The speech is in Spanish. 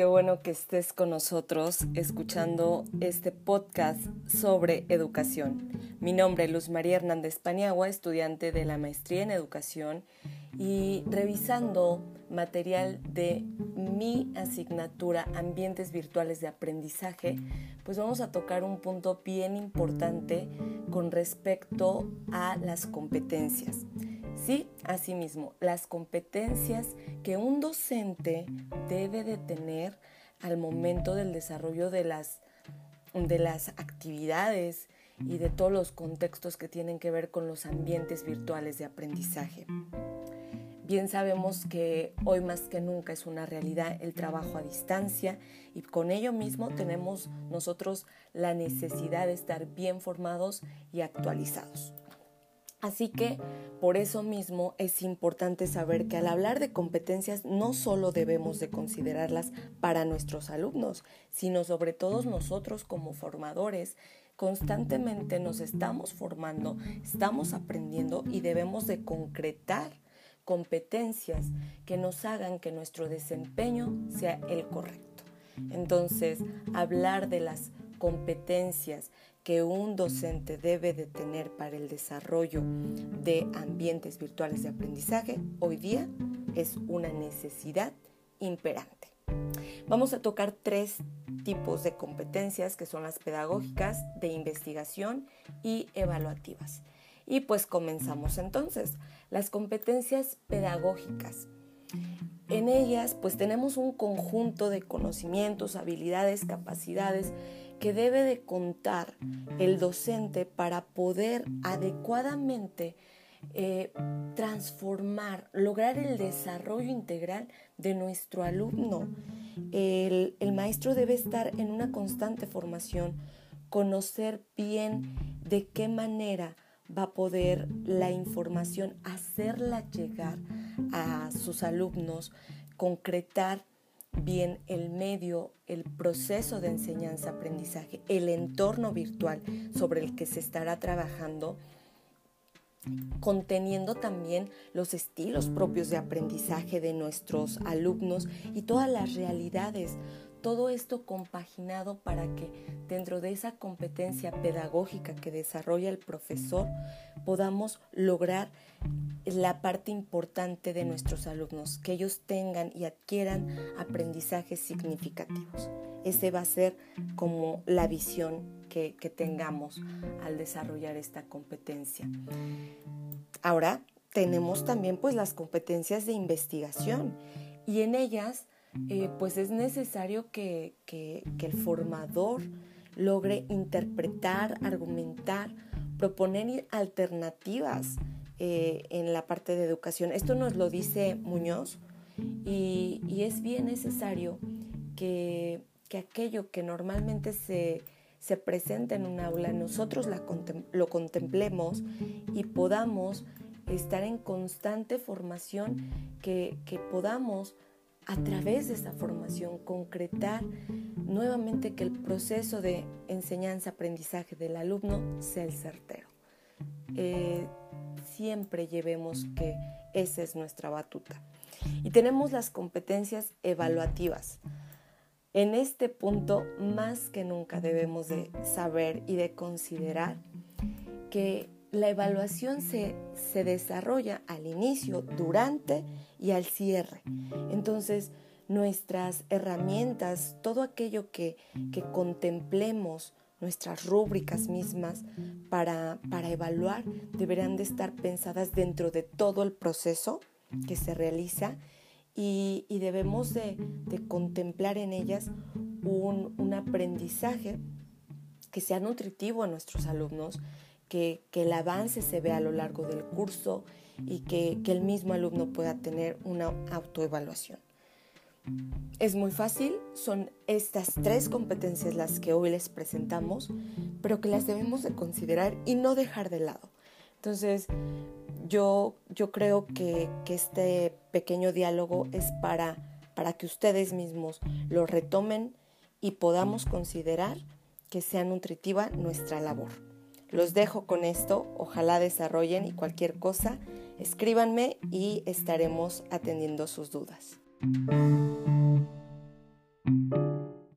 qué bueno que estés con nosotros escuchando este podcast sobre educación. Mi nombre es Luz María Hernández Paniagua, estudiante de la maestría en educación y revisando material de mi asignatura Ambientes Virtuales de Aprendizaje, pues vamos a tocar un punto bien importante con respecto a las competencias. Sí, asimismo, las competencias que un docente debe de tener al momento del desarrollo de las, de las actividades y de todos los contextos que tienen que ver con los ambientes virtuales de aprendizaje. Bien sabemos que hoy más que nunca es una realidad el trabajo a distancia y con ello mismo tenemos nosotros la necesidad de estar bien formados y actualizados. Así que por eso mismo es importante saber que al hablar de competencias no solo debemos de considerarlas para nuestros alumnos, sino sobre todo nosotros como formadores constantemente nos estamos formando, estamos aprendiendo y debemos de concretar competencias que nos hagan que nuestro desempeño sea el correcto. Entonces, hablar de las competencias que un docente debe de tener para el desarrollo de ambientes virtuales de aprendizaje hoy día es una necesidad imperante. Vamos a tocar tres tipos de competencias que son las pedagógicas, de investigación y evaluativas. Y pues comenzamos entonces. Las competencias pedagógicas. En ellas pues tenemos un conjunto de conocimientos, habilidades, capacidades que debe de contar el docente para poder adecuadamente eh, transformar, lograr el desarrollo integral de nuestro alumno. El, el maestro debe estar en una constante formación, conocer bien de qué manera va a poder la información hacerla llegar a sus alumnos, concretar bien el medio, el proceso de enseñanza-aprendizaje, el entorno virtual sobre el que se estará trabajando, conteniendo también los estilos propios de aprendizaje de nuestros alumnos y todas las realidades, todo esto compaginado para que dentro de esa competencia pedagógica que desarrolla el profesor podamos lograr la parte importante de nuestros alumnos, que ellos tengan y adquieran aprendizajes significativos. Ese va a ser como la visión que, que tengamos al desarrollar esta competencia. Ahora tenemos también pues las competencias de investigación y en ellas eh, pues es necesario que, el formador logre interpretar, argumentar, proponer alternativas eh, en la parte de educación. Esto nos lo dice Muñoz y, es bien necesario que, aquello que normalmente se, se, presenta en un aula, nosotros lo contemplemos y podamos estar en constante formación, que, que podamos a través de esta formación concretar nuevamente que el proceso de enseñanza-aprendizaje del alumno sea el certero. Eh, siempre llevemos que esa es nuestra batuta. Y tenemos las competencias evaluativas. En este punto, más que nunca debemos de saber y de considerar que la evaluación se, se desarrolla al inicio, durante y al cierre. Entonces, nuestras herramientas, todo aquello que, que contemplemos, nuestras rúbricas mismas para, para, evaluar, deberán de estar pensadas dentro de todo el proceso que se realiza y, debemos de, de, contemplar en ellas un, un aprendizaje que sea nutritivo a nuestros alumnos, que, el avance se vea a lo largo del curso y que, el mismo alumno pueda tener una autoevaluación. Es muy fácil, son estas tres competencias las que hoy les presentamos, pero que las debemos de considerar y no dejar de lado. Entonces, yo, yo creo que, que este pequeño diálogo es para, para que ustedes mismos lo retomen y podamos considerar que sea nutritiva nuestra labor. Los dejo con esto, ojalá desarrollen y cualquier cosa, escríbanme y estaremos atendiendo sus dudas.